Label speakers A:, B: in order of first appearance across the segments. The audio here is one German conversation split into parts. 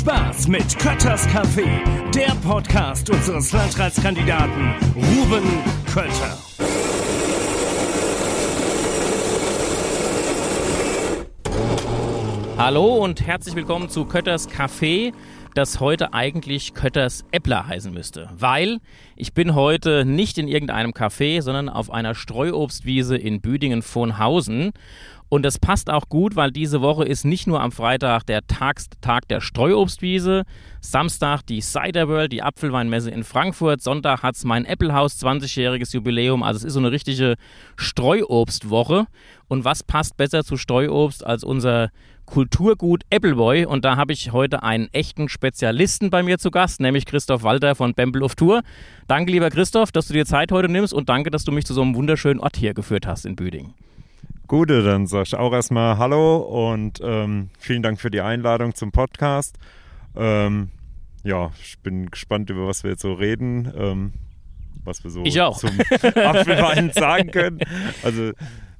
A: Spaß mit Kötters Café, der Podcast unseres Landratskandidaten Ruben Kötter.
B: Hallo und herzlich willkommen zu Kötters Café, das heute eigentlich Kötters Äppler heißen müsste. Weil ich bin heute nicht in irgendeinem Café, sondern auf einer Streuobstwiese in Büdingen-Vonhausen. Und das passt auch gut, weil diese Woche ist nicht nur am Freitag der Tag der Streuobstwiese, Samstag die Cider World, die Apfelweinmesse in Frankfurt, Sonntag hat es mein Applehaus 20-jähriges Jubiläum. Also es ist so eine richtige Streuobstwoche. Und was passt besser zu Streuobst als unser Kulturgut Appleboy? Und da habe ich heute einen echten Spezialisten bei mir zu Gast, nämlich Christoph Walter von Bamble of Tour. Danke, lieber Christoph, dass du dir Zeit heute nimmst und danke, dass du mich zu so einem wunderschönen Ort hier geführt hast in Büdingen.
C: Gute, dann sag ich auch erstmal Hallo und ähm, vielen Dank für die Einladung zum Podcast. Ähm, ja, ich bin gespannt, über was wir jetzt so reden, ähm, was wir so
B: Ich auch.
C: zum Apfelwein sagen können. Also,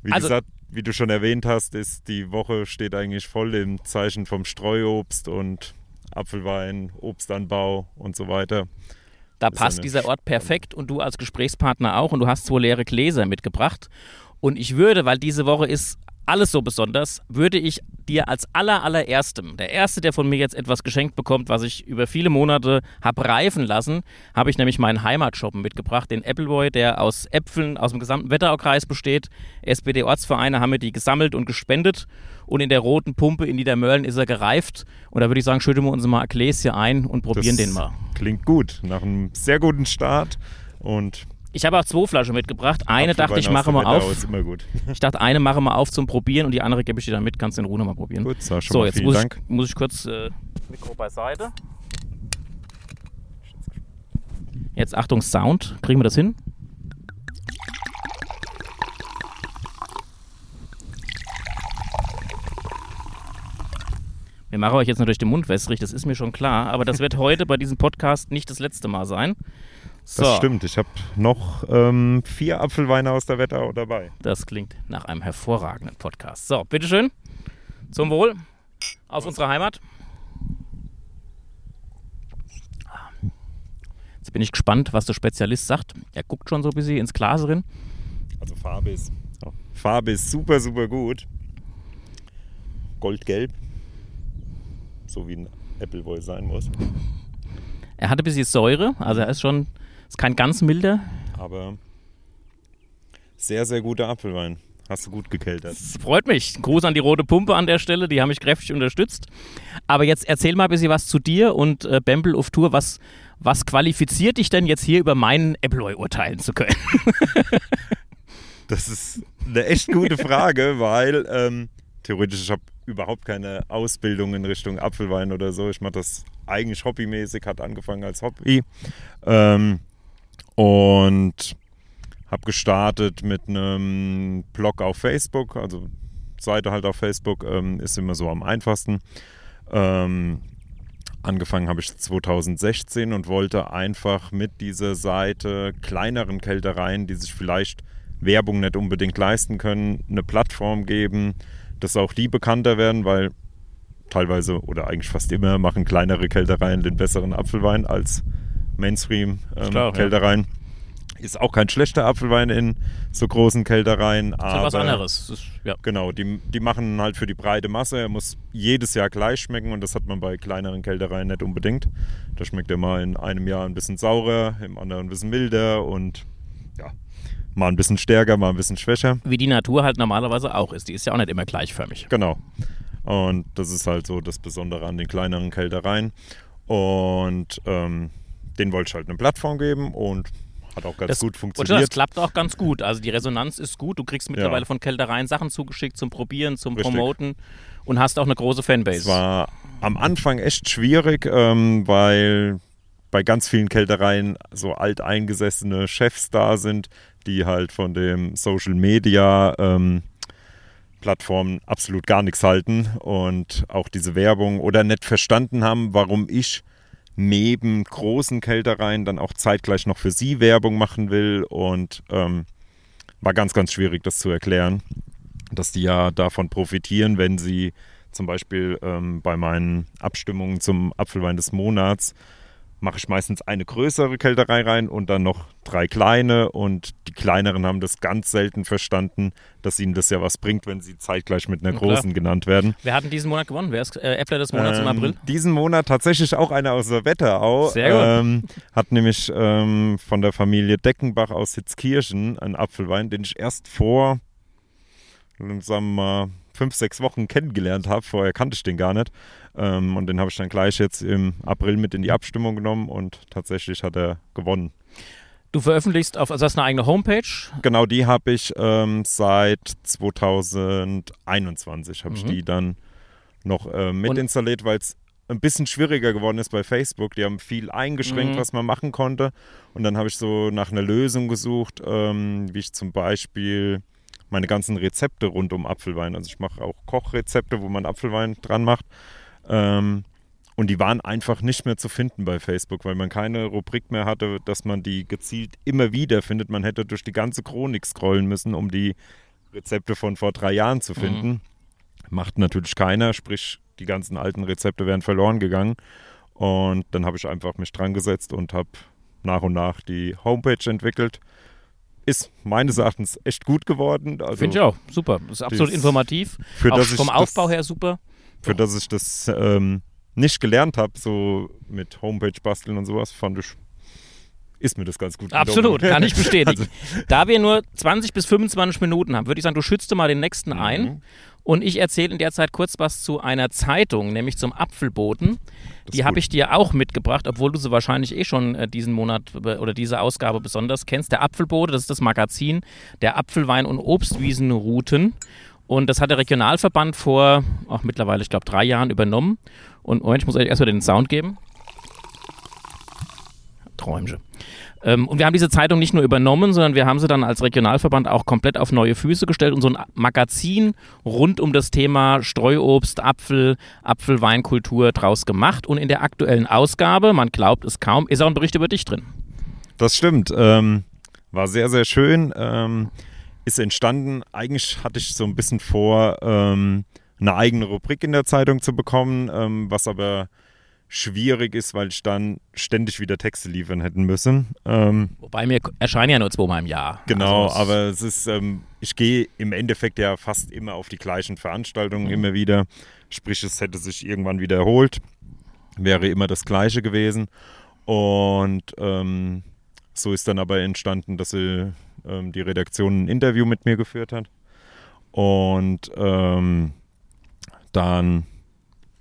C: wie
B: Also-
C: gesagt, wie du schon erwähnt hast, ist die Woche steht eigentlich voll im Zeichen vom Streuobst und Apfelwein, Obstanbau und so weiter.
B: Da passt dieser Ort perfekt und du als Gesprächspartner auch und du hast zwei leere Gläser mitgebracht. Und ich würde, weil diese Woche ist alles so besonders, würde ich dir als aller allererstem, der erste, der von mir jetzt etwas geschenkt bekommt, was ich über viele Monate habe reifen lassen, habe ich nämlich meinen Heimatshoppen mitgebracht, den Appleboy, der aus Äpfeln aus dem gesamten Wetteraukreis besteht. SPD-Ortsvereine haben mir die gesammelt und gespendet und in der roten Pumpe in Niedermörlen ist er gereift. Und da würde ich sagen, schütten wir uns mal Gläschen ein und probieren
C: Das
B: den mal.
C: Klingt gut, nach einem sehr guten Start und
B: Ich habe auch zwei Flaschen mitgebracht. Eine dachte ich, mache
C: aus
B: mal auf.
C: Gut.
B: Ich dachte, eine mache mal auf zum Probieren und die andere gebe ich dir dann mit. Kannst du in Ruhe nochmal probieren.
C: Gut,
B: so,
C: mal
B: jetzt muss ich, muss ich kurz äh, Mikro beiseite. Jetzt Achtung, Sound. Kriegen wir das hin? Wir machen euch jetzt natürlich den Mund wässrig, das ist mir schon klar, aber das wird heute bei diesem Podcast nicht das letzte Mal sein. So,
C: Das stimmt. Ich habe noch ähm, vier Apfelweine aus der Wetterau dabei.
B: Das klingt nach einem hervorragenden Podcast. So, bitteschön. Zum Wohl. Auf unsere Heimat. Jetzt bin ich gespannt, was der Spezialist sagt. Er guckt schon so ein bisschen ins Glas drin.
C: Also Farbe ist, Farbe ist super, super gut. Goldgelb. So wie ein Appleboy sein muss.
B: Er hat ein bisschen Säure, also er ist schon, ist kein ganz milder.
C: Aber sehr, sehr guter Apfelwein. Hast du gut gekeltert.
B: Das freut mich. Gruß an die Rote Pumpe an der Stelle, die haben mich kräftig unterstützt. Aber jetzt erzähl mal ein bisschen was zu dir und äh, Bamble auf Tour. Was, was qualifiziert dich denn jetzt hier über meinen Appleboy urteilen zu können?
C: Das ist eine echt gute Frage, weil ähm, theoretisch ich habe überhaupt keine Ausbildung in Richtung Apfelwein oder so. Ich mache das eigentlich hobbymäßig, hat angefangen als Hobby. Ähm, und habe gestartet mit einem Blog auf Facebook, also Seite halt auf Facebook, ähm, ist immer so am einfachsten. Ähm, angefangen habe ich 2016 und wollte einfach mit dieser Seite kleineren Kältereien, die sich vielleicht Werbung nicht unbedingt leisten können, eine Plattform geben, dass auch die bekannter werden, weil teilweise oder eigentlich fast immer machen kleinere Kältereien den besseren Apfelwein als
B: Klar, ja.
C: Mainstream-Kältereien. Ist auch kein schlechter Apfelwein in so großen Kältereien,
B: Das ist
C: aber
B: was anderes. Ist, ja.
C: Genau, die, die machen halt für die breite Masse. Er muss jedes Jahr gleich schmecken und das hat man bei kleineren Kältereien nicht unbedingt. Da schmeckt er mal in einem Jahr ein bisschen saurer, im anderen ein bisschen milder und ja, mal ein bisschen stärker, mal ein bisschen schwächer.
B: Wie die Natur halt normalerweise auch ist. Die ist ja auch nicht immer gleichförmig.
C: Genau. Und das ist halt so das Besondere an den kleineren Kältereien. Und ähm, den wollte ich halt eine Plattform geben und hat auch ganz
B: Das,
C: gut
B: und das
C: funktioniert.
B: klappt auch ganz gut. Also die Resonanz ist gut. Du kriegst mittlerweile
C: Ja.
B: von Kältereien Sachen zugeschickt zum Probieren, zum
C: Richtig.
B: Promoten und hast auch eine große Fanbase.
C: Es war am Anfang echt schwierig, ähm, weil bei ganz vielen Kältereien so alteingesessene Chefs da sind, die halt von dem Social Media ähm, Plattformen absolut gar nichts halten und auch diese Werbung oder nicht verstanden haben, warum ich neben großen Kältereien dann auch zeitgleich noch für sie Werbung machen will. Und ähm, war ganz, ganz schwierig, das zu erklären, dass die ja davon profitieren, wenn sie zum Beispiel ähm, bei meinen Abstimmungen zum Apfelwein des Monats mache ich meistens eine größere Kälterei rein und dann noch drei kleine. Und die kleineren haben das ganz selten verstanden, dass ihnen das ja was bringt, wenn sie zeitgleich mit einer großen genannt werden.
B: Wer hat denn diesen Monat gewonnen? Wer ist äh, Äppler des Monats im
C: Ähm,
B: April?
C: Diesen Monat tatsächlich auch einer aus der Wetterau.
B: Sehr gut.
C: Ähm, hat nämlich ähm, von der Familie Deckenbach aus Hitzkirchen einen Apfelwein, den ich erst vor, sagen wir mal, fünf, sechs Wochen kennengelernt habe. Vorher kannte ich den gar nicht. Ähm, und den habe ich dann gleich jetzt im April mit in die Abstimmung genommen und tatsächlich hat er gewonnen.
B: Du veröffentlichst auf, also hast eine eigene Homepage.
C: Genau, die habe ich ähm, seit 2021 habe ich
B: Mhm.
C: die dann noch äh, mit
B: Und-
C: installiert, weil es ein bisschen schwieriger geworden ist bei Facebook. Die haben viel eingeschränkt,
B: Mhm.
C: was man machen konnte. Und dann habe ich so nach einer Lösung gesucht, ähm, wie ich zum Beispiel meine ganzen Rezepte rund um Apfelwein. Also ich mache auch Kochrezepte, wo man Apfelwein dran macht. Ähm, und die waren einfach nicht mehr zu finden bei Facebook, weil man keine Rubrik mehr hatte, dass man die gezielt immer wieder findet. Man hätte durch die ganze Chronik scrollen müssen, um die Rezepte von vor drei Jahren zu finden. Macht natürlich keiner, sprich die ganzen alten Rezepte wären verloren gegangen. Und dann habe ich einfach mich dran gesetzt und habe nach und nach die Homepage entwickelt. Ist meines Erachtens echt gut geworden. Also
B: Finde ich auch. Super. Ist absolut informativ.
C: Für
B: auch vom Aufbau her super.
C: für das ich das ähm, nicht gelernt habe, so mit Homepage basteln und sowas, fand ich, ist mir das ganz gut.
B: Absolut, kann ich bestätigen.
C: Also-
B: da wir nur 20 bis 25 Minuten haben, würde ich sagen, du schützt mal den nächsten
C: Mhm.
B: ein. Und ich erzähle in der Zeit kurz was zu einer Zeitung, nämlich zum Apfelboten.
C: Das
B: Die habe ich dir auch mitgebracht, obwohl du sie wahrscheinlich eh schon äh, diesen Monat oder diese Ausgabe besonders kennst. Der Apfelbote, das ist das Magazin der Apfelwein- und Obstwiesenrouten. Und das hat der Regionalverband vor, auch mittlerweile, ich glaube, drei Jahren übernommen. Und Moment, ich muss euch erstmal den Sound geben. Träumche. Ähm, und wir haben diese Zeitung nicht nur übernommen, sondern wir haben sie dann als Regionalverband auch komplett auf neue Füße gestellt und so ein Magazin rund um das Thema Streuobst, Apfel, Apfelweinkultur draus gemacht. Und in der aktuellen Ausgabe, man glaubt es kaum, ist auch ein Bericht über dich drin.
C: Das stimmt. Ähm, war sehr, sehr schön. Ähm, ist entstanden. Eigentlich hatte ich so ein bisschen vor, ähm, eine eigene Rubrik in der Zeitung zu bekommen, ähm, was aber schwierig ist, weil ich dann ständig wieder Texte liefern hätten müssen. Ähm,
B: Wobei mir erscheinen ja nur zweimal im Jahr.
C: Genau,
B: Also
C: aber es ist, ähm, ich gehe im Endeffekt ja fast immer auf die gleichen Veranstaltungen
B: Mhm.
C: immer wieder. Sprich, es hätte sich irgendwann wiederholt. Wäre immer das Gleiche gewesen. Und ähm, so ist dann aber entstanden, dass sie, ähm, die Redaktion ein Interview mit mir geführt hat. Und ähm, dann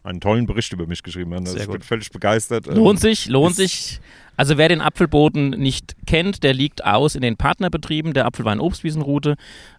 C: einen tollen Bericht über mich geschrieben hat. Also
B: Sehr
C: ich bin
B: gut.
C: völlig begeistert. Ähm,
B: Lohnt sich, lohnt sich. Also wer den Apfelboten nicht kennt, der liegt aus in den Partnerbetrieben der Apfelwein-Obstwiesenroute.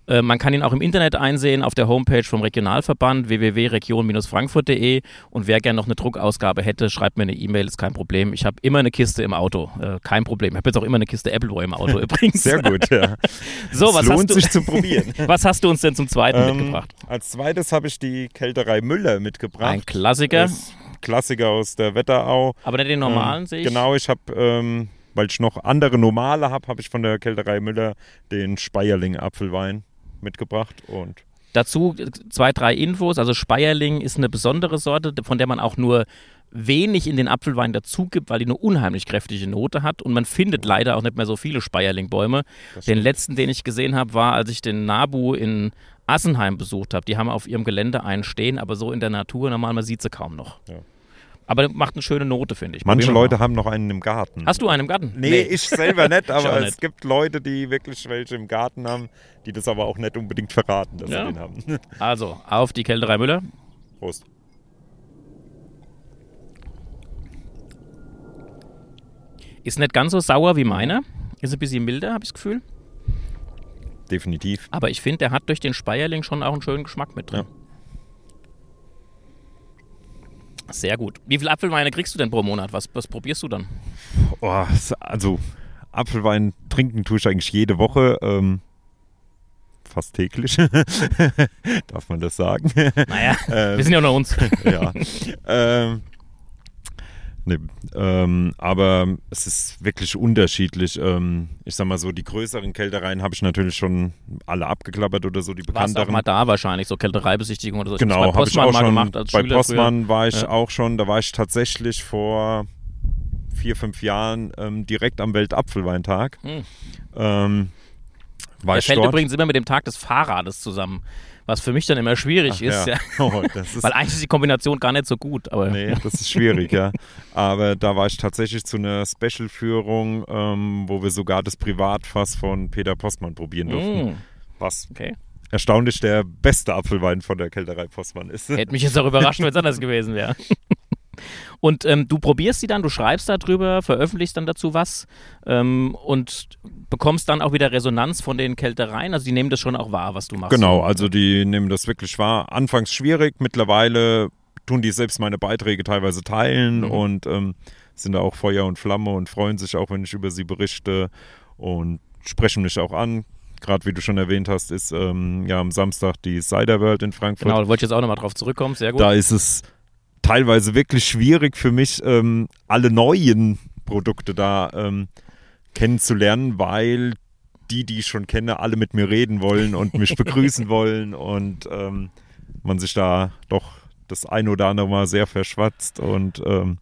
B: Äh, man kann ihn auch im Internet einsehen auf der Homepage vom Regionalverband www.region-frankfurt.de und wer gerne noch eine Druckausgabe hätte, schreibt mir eine E-Mail, ist kein Problem. Ich habe immer eine Kiste im Auto, äh, kein Problem. Ich habe jetzt auch immer eine Kiste Appleboy im Auto übrigens.
C: Sehr gut, ja.
B: So,
C: es
B: was
C: lohnt
B: hast du,
C: sich zu probieren.
B: was hast du uns denn zum zweiten
C: Ähm,
B: mitgebracht?
C: Als zweites habe ich die Kälterei Müller mitgebracht.
B: Ein Klassiker,
C: Das Klassiker aus der Wetterau.
B: aber nicht den normalen
C: ähm,
B: sehe ich.
C: Genau, ich habe, ähm, weil ich noch andere normale habe, habe ich von der Kälterei Müller den Speierling Apfelwein mitgebracht und
B: Dazu zwei, drei Infos. Also Speierling ist eine besondere Sorte, von der man auch nur wenig in den Apfelwein dazu gibt, weil die eine unheimlich kräftige Note hat und man findet leider auch nicht mehr so viele Speierling-Bäume. Den letzten, den ich gesehen habe, war, als ich den Nabu in Assenheim besucht habe. Die haben auf ihrem Gelände einen stehen, aber so in der Natur normal, man sieht sie kaum noch.
C: Ja.
B: Aber macht eine schöne Note, finde ich.
C: manche Leute
B: mal.
C: haben noch einen im Garten.
B: Hast du einen im Garten?
C: Nee, ich selber nicht, aber
B: auch
C: es
B: nicht.
C: gibt Leute, die wirklich welche im Garten haben, die das aber auch nicht unbedingt verraten, dass
B: Ja.
C: sie den haben.
B: Also, auf die Kälterei Müller.
C: Prost.
B: Ist nicht ganz so sauer wie meiner. Ist ein bisschen milder, habe ich das Gefühl.
C: Definitiv.
B: Aber ich finde, der hat durch den Speierling schon auch einen schönen Geschmack mit drin. Sehr gut. Wie viele Apfelweine kriegst du denn pro Monat? Was, was probierst du dann?
C: Oh, also Apfelwein trinken tue ich eigentlich jede Woche. Ähm, fast täglich. Darf man das sagen?
B: Naja,
C: Ähm,
B: wir sind ja unter uns.
C: ja. ähm, Nee, ähm, aber es ist wirklich unterschiedlich. Ähm, ich sag mal so, die größeren Kältereien habe ich natürlich schon alle abgeklappert oder so, die
B: Warst auch
C: bekannteren.
B: mal da wahrscheinlich, so Kältereibesichtigung oder so.
C: Genau,
B: bei
C: habe ich auch schon.
B: gemacht als
C: bei
B: Schüler
C: Postmann war ich
B: Ja.
C: auch schon. Da war ich tatsächlich vor vier, fünf Jahren ähm, direkt am Weltapfelweintag.
B: Hm.
C: Ähm, war
B: Der fällt
C: dort.
B: übrigens immer mit dem Tag des Fahrrades zusammen, was für mich dann immer schwierig
C: Ach,
B: ist, ja.
C: Oh, das ist
B: weil eigentlich ist die Kombination gar nicht so gut. Aber
C: Nee, das ist schwierig, ja. Aber da war ich tatsächlich zu einer Special-Führung, ähm, wo wir sogar das Privatfass von Peter Postmann probieren durften.
B: Mm,
C: Was
B: okay.
C: erstaunlich der beste Apfelwein von der Kälterei Postmann ist.
B: Hätte mich jetzt auch überrascht, wenn es anders gewesen wäre. Und ähm, du probierst sie dann, du schreibst darüber, veröffentlichst dann dazu was ähm, und bekommst dann auch wieder Resonanz von den Kältereien. Also die nehmen das schon auch wahr, was du machst.
C: Genau, also die nehmen das wirklich wahr. Anfangs schwierig, mittlerweile tun die selbst meine Beiträge teilweise teilen
B: Mhm.
C: und ähm, sind da auch Feuer und Flamme und freuen sich auch, wenn ich über sie berichte und sprechen mich auch an. Gerade wie du schon erwähnt hast, ist ähm, ja am Samstag die Cider World in Frankfurt.
B: Genau, da wollte ich jetzt auch nochmal drauf zurückkommen. Sehr gut.
C: Da ist es teilweise wirklich schwierig für mich, ähm, alle neuen Produkte da ähm, kennenzulernen, weil die, die ich schon kenne, alle mit mir reden wollen und mich begrüßen wollen und ähm, man sich da doch das ein oder andere Mal sehr verschwatzt und ähm,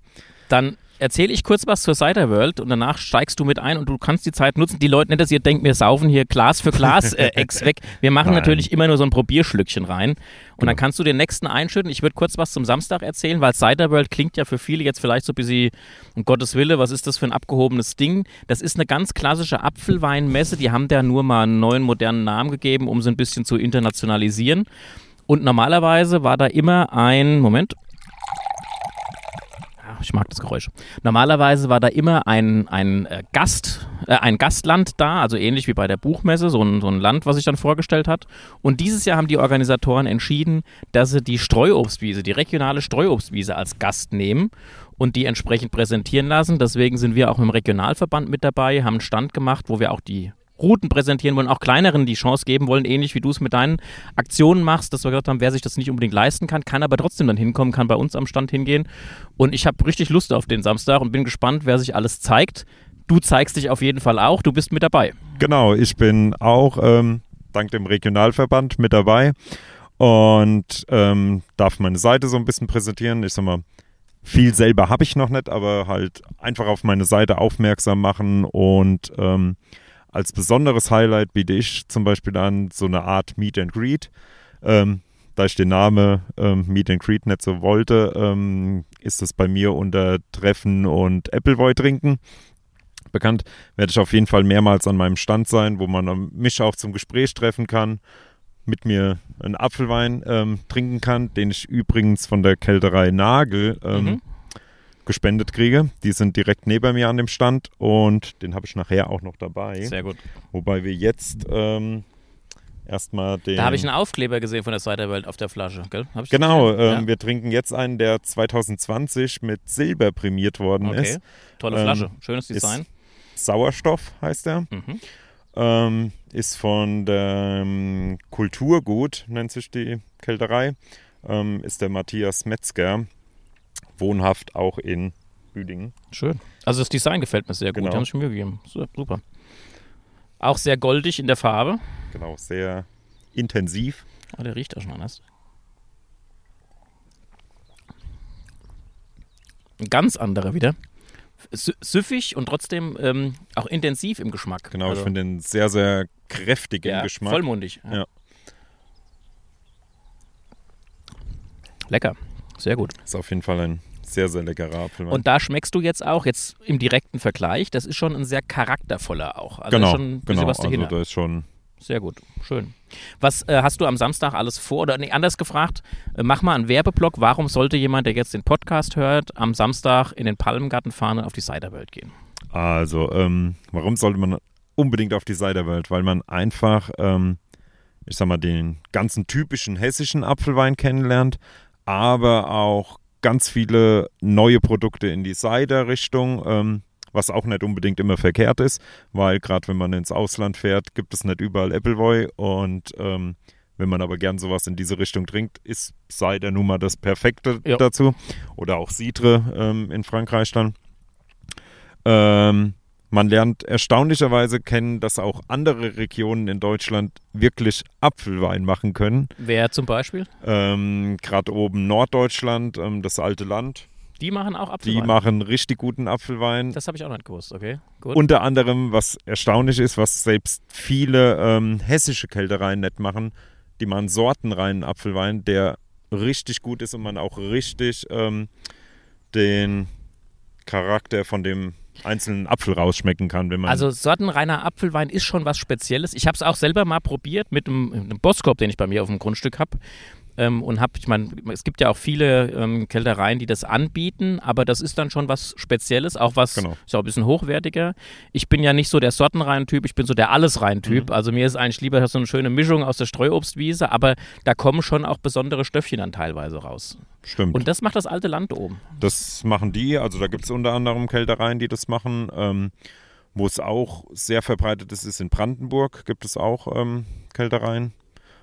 B: Dann erzähle ich kurz was zur Cider World und danach steigst du mit ein und du kannst die Zeit nutzen. Die Leute nicht, dass ihr denkt, wir saufen hier Glas für Glas äh, ex weg. Wir machen
C: Nein.
B: natürlich immer nur so ein Probierschlückchen rein. Und dann
C: Genau.
B: kannst du den nächsten einschütten. Ich würde kurz was zum Samstag erzählen, weil Cider World klingt ja für viele jetzt vielleicht so ein bisschen, um Gottes Wille, was ist das für ein abgehobenes Ding? Das ist eine ganz klassische Apfelweinmesse. Die haben da nur mal einen neuen modernen Namen gegeben, um sie ein bisschen zu internationalisieren. Und normalerweise war da immer ein, Moment, ich mag das Geräusch. Normalerweise war da immer ein, ein äh, Gast, äh, ein Gastland da, also ähnlich wie bei der Buchmesse, so ein, so ein Land, was sich dann vorgestellt hat. Und dieses Jahr haben die Organisatoren entschieden, dass sie die Streuobstwiese, die regionale Streuobstwiese als Gast nehmen und die entsprechend präsentieren lassen. Deswegen sind wir auch im Regionalverband mit dabei, haben einen Stand gemacht, wo wir auch die Routen präsentieren wollen, auch kleineren die Chance geben wollen, ähnlich wie du es mit deinen Aktionen machst, dass wir gesagt haben, wer sich das nicht unbedingt leisten kann, kann aber trotzdem dann hinkommen, kann bei uns am Stand hingehen. Und ich habe richtig Lust auf den Samstag und bin gespannt, wer sich alles zeigt. Du zeigst dich auf jeden Fall auch, du bist mit dabei.
C: Genau, ich bin auch ähm, dank dem Regionalverband mit dabei und ähm, darf meine Seite so ein bisschen präsentieren. Ich sag mal, viel selber habe ich noch nicht, aber halt einfach auf meine Seite aufmerksam machen und ähm, als besonderes Highlight biete ich zum Beispiel an so eine Art Meet and Greet. Ähm, da ich den Namen ähm, Meet and Greet nicht so wollte, ähm, ist es bei mir unter Treffen und Appleboy trinken bekannt. Werde ich auf jeden Fall mehrmals an meinem Stand sein, wo man mich auch zum Gespräch treffen kann, mit mir einen Apfelwein ähm, trinken kann, den ich übrigens von der Kälterei Nagel ähm,
B: Mhm.
C: Gespendet kriege. Die sind direkt neben mir an dem Stand und den habe ich nachher auch noch dabei.
B: Sehr gut.
C: Wobei wir jetzt ähm, erstmal den.
B: Da habe ich einen Aufkleber gesehen von der Seite Welt auf der Flasche, gell?
C: Genau, ähm, wir trinken jetzt einen, der 2020 mit Silber prämiert worden
B: ja. Okay,
C: ist.
B: tolle
C: Ähm,
B: Flasche, schönes
C: ist-
B: Design.
C: Sauerstoff heißt er.
B: Mhm.
C: Ähm, ist von der ähm, Kulturgut, nennt sich die Kälterei. Ähm, ist der Matthias Metzger, wohnhaft auch in Büdingen.
B: Schön. Also das Design gefällt mir sehr gut,
C: Genau.
B: da haben sie Mühe gegeben. Super. Auch sehr goldig in der Farbe.
C: Genau, sehr intensiv.
B: Oh, der riecht auch schon anders. Ein ganz anderer wieder. Sü- Süffig und trotzdem ähm, auch intensiv im Geschmack.
C: Genau,
B: Also,
C: ich finde den sehr, sehr kräftig im
B: ja,
C: Geschmack.
B: Vollmundig.
C: Ja.
B: Lecker. Sehr gut.
C: Ist auf jeden Fall ein sehr, sehr leckerer Apfelwein.
B: Und da schmeckst du jetzt auch, jetzt im direkten Vergleich, das ist schon ein sehr charaktervoller auch. Also
C: genau,
B: schon ein bisschen
C: genau.
B: was
C: Also da ist schon
B: Sehr gut, schön. Was äh, hast du am Samstag alles vor? Oder nee, anders gefragt, äh, mach mal einen Werbeblock. Warum sollte jemand, der jetzt den Podcast hört, am Samstag in den Palmgarten fahren und auf die Ciderwelt gehen?
C: Also, ähm, warum sollte man unbedingt auf die Ciderwelt? Weil man einfach, ähm, ich sag mal, den ganzen typischen hessischen Apfelwein kennenlernt, aber auch ganz viele neue Produkte in die Cider-Richtung, ähm, was auch nicht unbedingt immer verkehrt ist, weil gerade wenn man ins Ausland fährt, gibt es nicht überall Appleboy und ähm, Wenn man aber gern sowas in diese Richtung trinkt, ist Cider nun mal das Perfekte
B: Ja.
C: dazu. Oder auch Citre ähm, in Frankreich dann. Ähm, man lernt erstaunlicherweise kennen, dass auch andere Regionen in Deutschland wirklich Apfelwein machen können.
B: Wer zum Beispiel?
C: Ähm, Gerade oben Norddeutschland, ähm, das alte Land,
B: Die machen auch
C: die
B: Apfelwein.
C: machen richtig guten Apfelwein.
B: das habe ich auch nicht gewusst, okay. Gut.
C: Unter anderem, was erstaunlich ist, was selbst viele ähm, hessische Kältereien nicht machen, die machen sortenreinen Apfelwein, der richtig gut ist und man auch richtig ähm, den Charakter von dem einzelnen Apfel rausschmecken kann, wenn man
B: Also sortenreiner Apfelwein ist schon was Spezielles. Ich habe es auch selber mal probiert mit einem, einem Bosskorb, den ich bei mir auf dem Grundstück habe. Ähm, und habe, ich meine, es gibt ja auch viele ähm, Kältereien, die das anbieten, aber das ist dann schon was Spezielles, auch was,
C: Genau.
B: ist auch ein bisschen hochwertiger. Ich bin ja nicht so der Sortenrein-Typ, ich bin so der Allesrein-Typ. Also mir ist eigentlich lieber so eine schöne Mischung aus der Streuobstwiese, aber da kommen schon auch besondere Stöffchen dann teilweise raus.
C: Stimmt.
B: Und das macht das alte Land oben.
C: Das machen die, also da gibt es unter anderem Kältereien, die das machen. Ähm, wo es auch sehr verbreitet ist, ist in Brandenburg, gibt es auch ähm, Kältereien.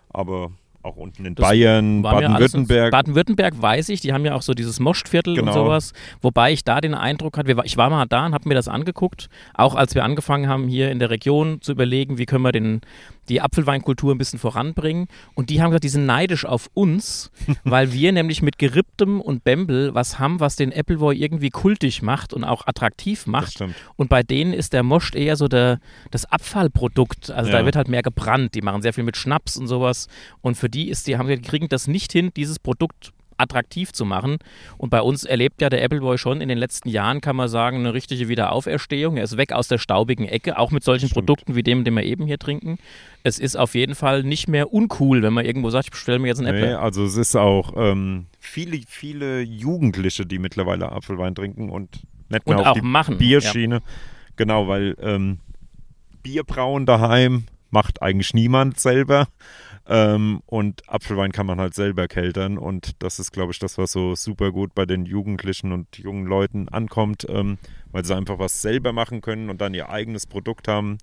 C: Aber auch unten in
B: Das
C: Bayern, Baden-Württemberg.
B: Baden-Württemberg weiß ich, die haben ja auch so dieses Moschtviertel und
C: Genau.
B: sowas. Wobei ich da den Eindruck hatte, ich war mal da und habe mir das angeguckt, auch als wir angefangen haben, hier in der Region zu überlegen, wie können wir den, die Apfelweinkultur ein bisschen voranbringen. Und die haben gesagt, die sind neidisch auf uns, weil wir nämlich mit Geripptem und Bembel was haben, was den Appleboy irgendwie kultig macht und auch attraktiv macht. Und bei denen ist der Moscht eher so der, das Abfallprodukt. Also da
C: Ja.
B: wird halt mehr gebrannt. Die machen sehr viel mit Schnaps und sowas. Und für die ist, die haben, die kriegen das nicht hin, dieses Produkt attraktiv zu machen. Und bei uns erlebt ja der Appleboy schon in den letzten Jahren, kann man sagen, eine richtige Wiederauferstehung. Er ist weg aus der staubigen Ecke, auch mit solchen
C: Stimmt.
B: Produkten wie dem, den wir eben hier trinken. Es ist auf jeden Fall nicht mehr uncool, wenn man irgendwo sagt, ich bestelle mir jetzt einen
C: Nee,
B: Apple.
C: also es ist auch ähm, viele, viele Jugendliche, die mittlerweile Apfelwein trinken und nicht mehr
B: Und
C: auf
B: auch
C: die
B: machen.
C: Bierschiene. Genau, weil ähm, Bierbrauen daheim macht eigentlich niemand selber. Ähm, und Apfelwein kann man halt selber keltern. Und das ist, glaube ich, das, was so super gut bei den Jugendlichen und jungen Leuten ankommt, ähm, weil sie einfach was selber machen können und dann ihr eigenes Produkt haben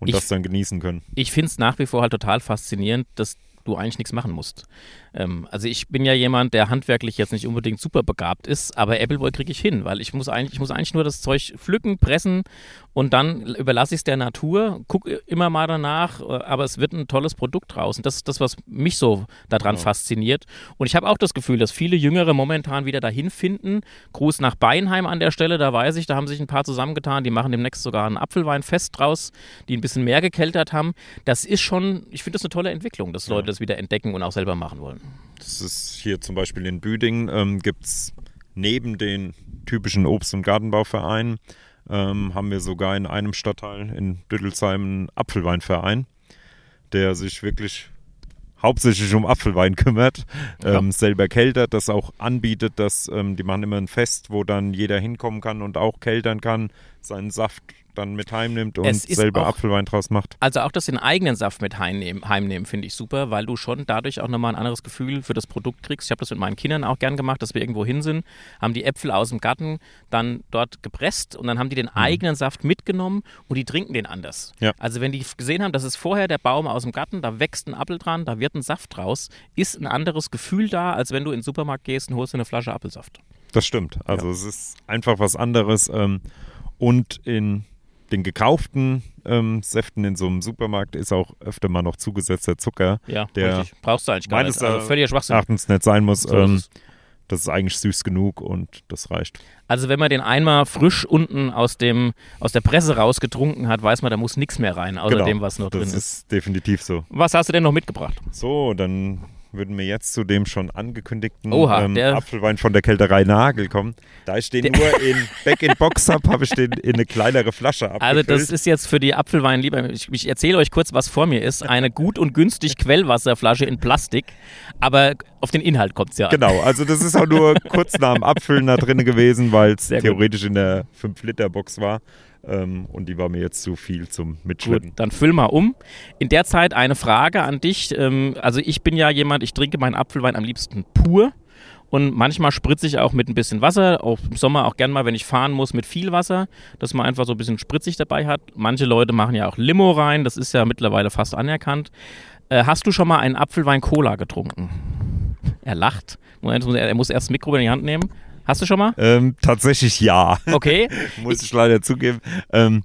C: und
B: Ich-
C: das dann genießen können.
B: ich finde es nach wie vor halt total faszinierend, dass du eigentlich nichts machen musst. Ähm, also ich bin ja jemand, der handwerklich jetzt nicht unbedingt super begabt ist, aber Appleboy kriege ich hin, weil ich muss eigentlich, ich muss eigentlich nur das Zeug pflücken, pressen und dann überlasse ich es der Natur, gucke immer mal danach, äh, aber es wird ein tolles Produkt draus. Und das ist das, was mich so daran
C: Ja.
B: fasziniert. Und ich habe auch das Gefühl, dass viele Jüngere momentan wieder dahin finden. Gruß nach Beinheim an der Stelle, da weiß ich, da haben sich ein paar zusammengetan, die machen demnächst sogar ein Apfelweinfest draus, die ein bisschen mehr gekeltert haben. Das ist schon, ich finde das eine tolle Entwicklung, dass Leute das wieder entdecken und auch selber machen wollen.
C: Das ist hier zum Beispiel in Büdingen, ähm, gibt es neben den typischen Obst- und Gartenbauvereinen, ähm, haben wir sogar in einem Stadtteil in Düttelsheim einen Apfelweinverein, der sich wirklich hauptsächlich um Apfelwein kümmert,
B: Ja.
C: ähm, selber keltert, das auch anbietet, dass ähm, die machen immer ein Fest, wo dann jeder hinkommen kann und auch keltern kann, seinen Saft dann mit heimnimmt und selber
B: auch-
C: Apfelwein draus macht.
B: Also auch das den eigenen Saft mit heimnehmen, heimnehmen finde ich super, weil du schon dadurch auch nochmal ein anderes Gefühl für das Produkt kriegst. Ich habe das mit meinen Kindern auch gern gemacht, dass wir irgendwo hin sind, haben die Äpfel aus dem Garten dann dort gepresst und dann haben die den eigenen Saft mitgenommen und die trinken den anders.
C: Ja.
B: Also wenn die gesehen haben, das ist vorher der Baum aus dem Garten, da wächst ein Apfel dran, da wird ein Saft draus, ist ein anderes Gefühl da, als wenn du in den Supermarkt gehst und holst dir eine Flasche Apfelsaft.
C: Das stimmt. Also es ist einfach was anderes. Ähm, und in den gekauften ähm, Säften in so einem Supermarkt ist auch öfter mal noch zugesetzter Zucker,
B: Ja,
C: Der
B: richtig. Brauchst du eigentlich gar
C: meines
B: nicht. Also
C: Erachtens
B: völliger Schwachsinn.
C: erachtens nicht sein muss.
B: So
C: ähm, das ist eigentlich süß genug und das reicht.
B: Also wenn man den einmal frisch unten aus, dem, aus der Presse rausgetrunken hat, weiß man, da muss nichts mehr rein, außer
C: Genau.
B: dem, was noch
C: Das
B: drin
C: ist,
B: ist.
C: definitiv so.
B: Was hast du denn noch mitgebracht?
C: So, dann würden wir jetzt zu dem schon angekündigten
B: Oha,
C: ähm, Apfelwein von der Kälterei Nagel kommen. Da ich den nur in Back in Box habe, habe ich den in eine kleinere Flasche abgefüllt.
B: Also das ist jetzt für die Apfelweinlieber, ich, ich erzähle euch kurz, was vor mir ist. Eine gut und günstig Quellwasserflasche in Plastik, aber auf den Inhalt kommt es ja an.
C: Genau, also das ist auch nur kurz nach dem Abfüllen da drin gewesen, weil es
B: Sehr gut.
C: theoretisch in der 5-Liter-Box war. Ähm, und die war mir jetzt zu viel zum
B: Gut,
C: Mitschleppen.
B: dann füll mal um. In der Zeit eine Frage an dich. Ähm, also ich bin ja jemand, ich trinke meinen Apfelwein am liebsten pur. Und manchmal spritze ich auch mit ein bisschen Wasser, auch im Sommer auch gern mal, wenn ich fahren muss, mit viel Wasser, dass man einfach so ein bisschen spritzig dabei hat. Manche Leute machen ja auch Limo rein, das ist ja mittlerweile fast anerkannt. Äh, hast du schon mal einen Apfelwein-Cola getrunken? Er lacht. Moment, er muss erst das Mikro in die Hand nehmen. Hast du schon mal?
C: Ähm, tatsächlich ja.
B: Okay.
C: Muss ich leider zugeben. Ähm,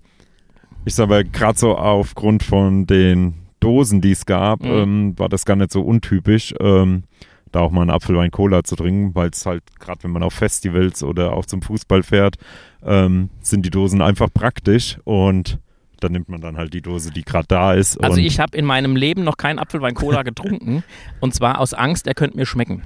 C: ich sage mal, gerade so aufgrund von den Dosen, die es gab,
B: Mhm.
C: ähm, war das gar nicht so untypisch, ähm, da auch mal einen Apfelwein Cola zu trinken, weil es halt, gerade wenn man auf Festivals oder auch zum Fußball fährt, ähm, sind die Dosen einfach praktisch und dann nimmt man dann halt die Dose, die gerade da ist.
B: Also ich habe in meinem Leben noch keinen Apfelwein-Cola getrunken und zwar aus Angst, er könnte mir schmecken.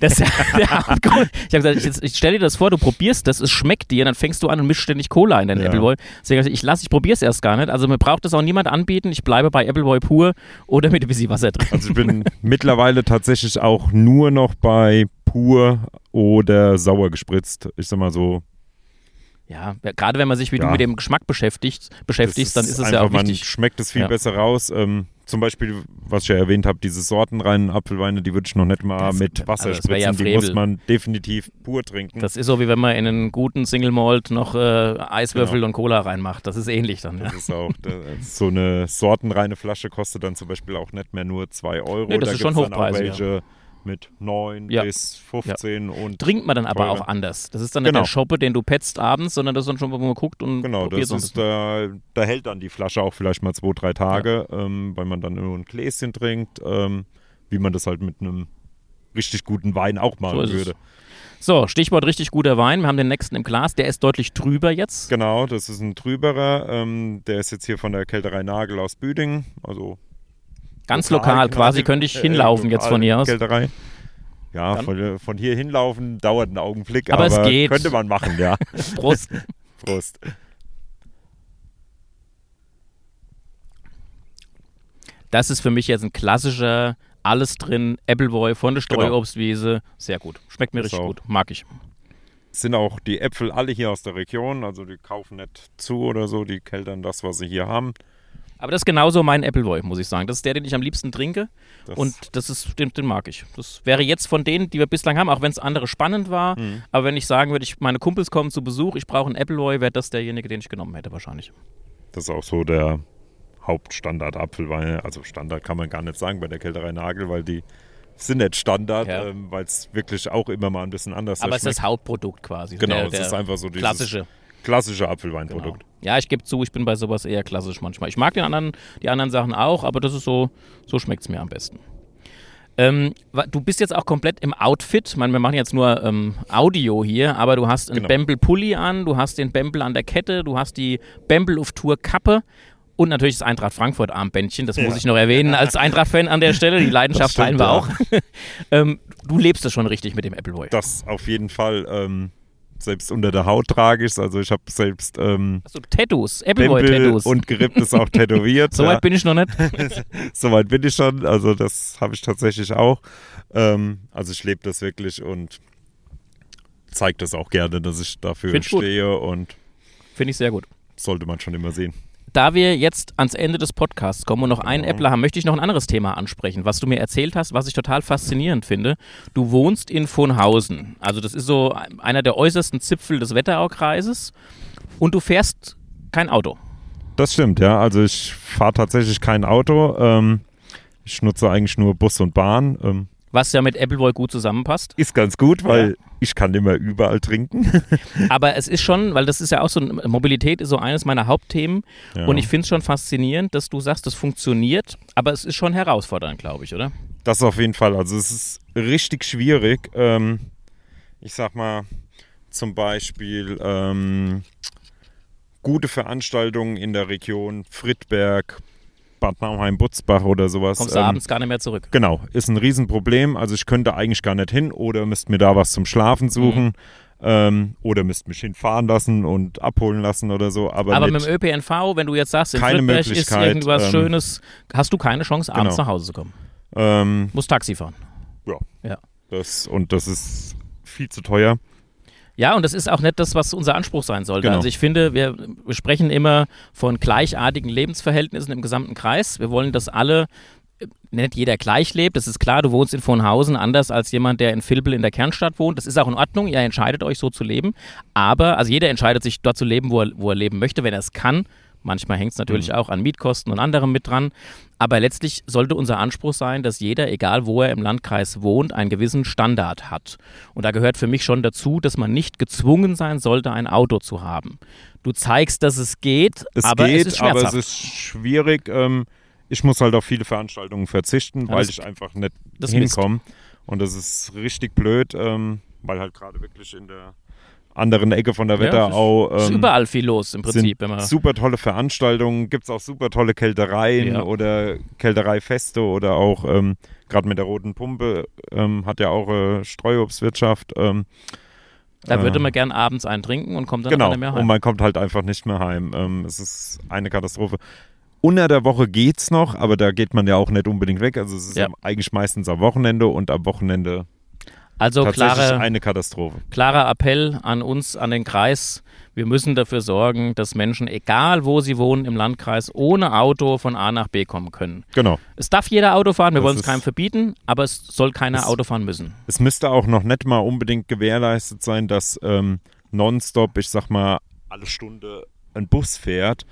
B: Das ist ja der Hauptgrund. Ich habe gesagt, ich, ich stell dir das vor, du probierst das, es schmeckt dir, dann fängst du an und mischst ständig Cola in deinen
C: Ja.
B: Appleboy. Deswegen ich, ich lasse, ich probiere es erst gar nicht. Also mir braucht das auch niemand anbieten. Ich bleibe bei Appleboy pur oder mit ein bisschen Wasser drin.
C: Also ich bin mittlerweile tatsächlich auch nur noch bei pur oder sauer gespritzt. Ich sag mal so.
B: Ja, gerade wenn man sich wie du
C: Ja.
B: mit dem Geschmack beschäftigt, beschäftigst, dann ist es ja
C: einfach,
B: auch
C: man
B: wichtig.
C: schmeckt es viel
B: Ja.
C: besser raus. Ähm, zum Beispiel, was ich ja erwähnt habe, diese sortenreinen Apfelweine, die würde ich noch nicht mal
B: Das-
C: mit Wasser
B: also wär ja
C: spritzen. die muss man definitiv pur trinken.
B: Das ist so, wie wenn man in einen guten Single Malt noch äh, Eiswürfel
C: Genau.
B: und Cola reinmacht. Das ist ähnlich dann. Ja.
C: Das ist auch, das, so eine sortenreine Flasche kostet dann zum Beispiel auch nicht mehr nur 2 Euro.
B: Nee, das
C: da
B: ist schon
C: auch
B: hochpreisig,
C: mit 9
B: Ja.
C: bis 15 und
B: Trinkt man dann aber auch anders. Das ist dann nicht
C: Genau.
B: der Shoppe, den du petzt abends, sondern das ist dann schon, wo man guckt und
C: Genau,
B: probiert
C: das
B: so
C: ist, da, da hält dann die Flasche auch vielleicht mal zwei, drei Tage, ähm, weil man dann nur ein Gläschen trinkt, ähm, wie man das halt mit einem richtig guten Wein auch
B: So
C: machen
B: es.
C: würde.
B: So, Stichwort richtig guter Wein. Wir haben den nächsten im Glas. Der ist deutlich trüber jetzt.
C: Genau, das ist ein Trüberer, ähm, der ist jetzt hier von der Kälterei Nagel aus Büdingen, also
B: Ganz lokal, quasi könnte ich
C: äh,
B: hinlaufen jetzt von hier aus.
C: Kälterei. Ja, von, von hier hinlaufen dauert einen Augenblick,
B: Aber
C: aber,
B: es geht.
C: könnte man machen, ja.
B: Prost.
C: Prost.
B: Das ist für mich jetzt ein klassischer, alles drin, Appleboy von der
C: Genau.
B: Streuobstwiese. Sehr gut. Schmeckt mir
C: Das
B: richtig
C: auch.
B: gut. Mag ich.
C: sind auch die Äpfel alle hier aus der Region, also die kaufen nicht zu oder so, die keltern das, was sie hier haben.
B: Aber das ist genauso mein Appleboy, muss ich sagen. Das ist der, den ich am liebsten trinke.
C: Das,
B: Und das ist, den, den mag ich. Das wäre jetzt von denen, die wir bislang haben, auch wenn es andere spannend war.
C: Mhm.
B: Aber wenn ich sagen würde, ich, meine Kumpels kommen zu Besuch, ich brauche einen Appleboy, wäre das derjenige, den ich genommen hätte wahrscheinlich.
C: das ist auch so der Hauptstandard Apfelwein. Also Standard kann man gar nicht sagen bei der Kälterei Nagel, weil die sind nicht Standard,
B: Ja.
C: ähm, weil es wirklich auch immer mal ein bisschen anders
B: Aber es ist das Hauptprodukt quasi.
C: Genau,
B: der,
C: es ist einfach so dieses
B: klassische.
C: Klassische
B: Genau.
C: Apfelweinprodukt.
B: Ja, ich gebe zu, ich bin bei sowas eher klassisch manchmal. Ich mag den anderen, die anderen Sachen auch, aber das ist so, so schmeckt es mir am besten. Ähm, du bist jetzt auch komplett im Outfit. Ich meine, wir machen jetzt nur ähm, Audio hier, aber du hast einen
C: Genau.
B: Bembel-Pulli an, du hast den Bembel an der Kette, du hast die Bembel auf Tour Kappe und natürlich das Eintracht Frankfurt Armbändchen. Das muss
C: Ja.
B: ich noch erwähnen als Eintracht-Fan an der Stelle. Die Leidenschaft teilen wir auch. ähm, du lebst es schon richtig mit dem Appleboy.
C: Das auf jeden Fall. Selbst unter der Haut trage ich es. Also ich habe selbst ähm,
B: du Tattoos, Appleboy-Tattoos?
C: und Geripptes auch tätowiert.
B: Soweit
C: ja.
B: bin ich noch nicht.
C: Soweit bin ich schon. Also das habe ich tatsächlich auch. Ähm, also ich lebe das wirklich und zeige das auch gerne, dass ich dafür
B: Find ich gut.
C: stehe und
B: Finde ich sehr gut.
C: sollte man schon immer sehen.
B: Da wir jetzt ans Ende des Podcasts kommen und noch einen
C: Ja.
B: Äppler haben, möchte ich noch ein anderes Thema ansprechen, was du mir erzählt hast, was ich total faszinierend finde. Du wohnst in Vonhausen. Also das ist so einer der äußersten Zipfel des Wetteraukreises und du fährst kein Auto.
C: Das stimmt, ja. Also ich fahre tatsächlich kein Auto. Ähm, ich nutze eigentlich nur Bus und Bahn. Ähm,
B: Was ja mit Appleboy gut zusammenpasst.
C: ist ganz gut, weil ich kann immer überall trinken.
B: Aber es ist schon, weil das ist ja auch so, Mobilität ist so eines meiner Hauptthemen.
C: Ja.
B: Und ich finde es schon faszinierend, dass du sagst, das funktioniert, aber es ist schon herausfordernd, glaube ich, oder?
C: Das auf jeden Fall. Also es ist richtig schwierig. Ähm, ich sag mal zum Beispiel ähm, gute Veranstaltungen in der Region Friedberg, Bad Nauheim-Butzbach oder sowas.
B: Kommst du
C: ähm,
B: abends gar nicht mehr zurück.
C: Genau, ist ein Riesenproblem. Also ich könnte eigentlich gar nicht hin oder müsste mir da was zum Schlafen suchen.
B: Mhm.
C: Ähm, oder müsste mich hinfahren lassen und abholen lassen oder so. Aber,
B: Aber
C: mit,
B: mit dem ÖPNV, wenn du jetzt sagst, in
C: Keine
B: Friedberg ist irgendwas
C: ähm,
B: Schönes, hast du keine Chance, abends
C: genau.
B: nach Hause zu kommen.
C: ähm,
B: Musst Taxi fahren.
C: ja,
B: Ja.
C: Das, und das ist viel zu teuer.
B: Ja, und das ist auch nicht das, was unser Anspruch sein sollte.
C: Genau.
B: Also ich finde, wir, sprechen immer von gleichartigen Lebensverhältnissen im gesamten Kreis. Wir wollen, dass alle, äh, nicht jeder gleich lebt. Das ist klar, du wohnst in Vonhausen anders als jemand, der in Vilbel in der Kernstadt wohnt. Das ist auch in Ordnung. Ihr entscheidet euch so zu leben. Aber, also jeder entscheidet sich dort zu leben, wo er, wo er leben möchte, wenn er es kann. Manchmal hängt es natürlich mhm. auch an Mietkosten und anderem mit dran. Aber letztlich sollte unser Anspruch sein, dass jeder, egal wo er im Landkreis wohnt, einen gewissen Standard hat. Und da gehört für mich schon dazu, dass man nicht gezwungen sein sollte, ein Auto zu haben. Du zeigst, dass es geht,
C: es
B: aber
C: geht,
B: es ist schmerzhaft.
C: aber es ist schwierig. Ähm, ich muss halt auf viele Veranstaltungen verzichten, ja, weil ich einfach nicht hinkomme. Und das ist richtig blöd, ähm, weil halt gerade wirklich in der anderen Ecke von der Wetterau.
B: Ja, ist ähm, überall viel los im Prinzip.
C: Sind super tolle Veranstaltungen, gibt es auch super tolle Kältereien ja. oder Kältereifeste oder auch ähm, gerade mit der Roten Pumpe ähm, hat ja auch äh, Streuobstwirtschaft. Ähm,
B: da würde man gern abends eintrinken und kommt dann
C: genau,
B: nicht mehr heim.
C: Und man kommt halt einfach nicht mehr heim. Ähm, es ist eine Katastrophe. Unter der Woche geht's noch, aber da geht man ja auch nicht unbedingt weg. Also es ist ja. eigentlich meistens am Wochenende und am Wochenende
B: also klare,
C: eine Katastrophe.
B: Klarer Appell an uns, an den Kreis. Wir müssen dafür sorgen, dass Menschen, egal wo sie wohnen im Landkreis, ohne Auto von A nach B kommen können.
C: Genau.
B: Es darf jeder Auto fahren, wir wollen es keinem verbieten, aber es soll keiner es, Auto fahren müssen.
C: Es müsste auch noch nicht mal unbedingt gewährleistet sein, dass ähm, nonstop, ich sag mal, alle Stunde ein Bus fährt.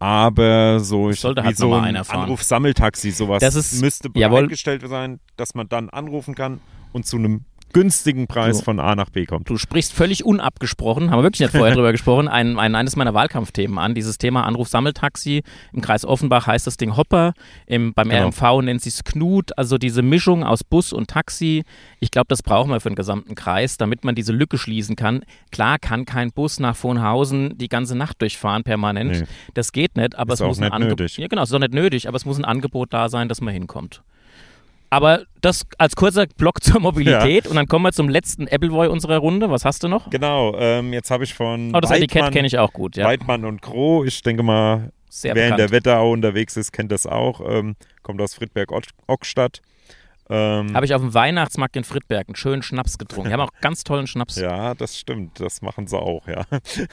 C: Aber so ich,
B: sollte halt
C: so
B: ein
C: Anruf-Sammeltaxi, sowas
B: das ist,
C: müsste bereitgestellt sein, dass man dann anrufen kann und zu einem günstigen Preis so. von A nach B kommt.
B: Du sprichst völlig unabgesprochen, haben wir wirklich nicht vorher drüber gesprochen, ein, ein, eines meiner Wahlkampfthemen an, dieses Thema Anruf-Sammeltaxi. Im Kreis Offenbach heißt das Ding Hopper, im, beim genau. RMV nennt sich es Knut, also diese Mischung aus Bus und Taxi. Ich glaube, das brauchen wir für den gesamten Kreis, damit man diese Lücke schließen kann. Klar kann kein Bus nach Vonhausen die ganze Nacht durchfahren permanent. Nee. Das geht nicht, aber
C: ist
B: es muss ein
C: Angebot.
B: Ja, genau, es ist auch nicht nötig, aber es muss ein Angebot da sein, dass man hinkommt. Aber das als kurzer Block zur Mobilität ja. und dann kommen wir zum letzten Appleboy unserer Runde. Was hast du noch?
C: Genau, ähm, jetzt habe ich von
B: oh, das Weidmann, Etikett kenne ich auch gut. Ja.
C: Weidmann und Kroh, ich denke mal, Sehr wer bekannt. in der Wetterau unterwegs ist, kennt das auch. Ähm, kommt aus Friedberg-Ockstadt.
B: Ähm, habe ich auf dem Weihnachtsmarkt in Friedberg einen schönen Schnaps getrunken. Die haben auch ganz tollen Schnaps.
C: Ja, das stimmt. Das machen sie auch, ja.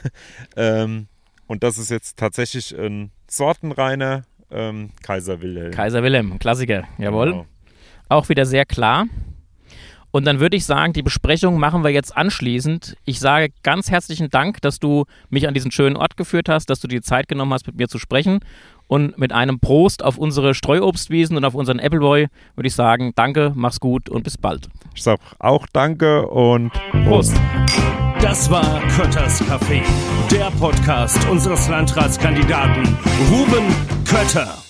C: ähm, und das ist jetzt tatsächlich ein sortenreiner ähm, Kaiser Wilhelm.
B: Kaiser Wilhelm, Klassiker, jawohl. Genau auch wieder sehr klar. Und dann würde ich sagen, die Besprechung machen wir jetzt anschließend. Ich sage ganz herzlichen Dank, dass du mich an diesen schönen Ort geführt hast, dass du dir Zeit genommen hast, mit mir zu sprechen. Und mit einem Prost auf unsere Streuobstwiesen und auf unseren Appleboy würde ich sagen, danke, mach's gut und bis bald.
C: Ich sage auch danke und Prost.
A: Das war Kötters Café, der Podcast unseres Landratskandidaten Ruben Kötter.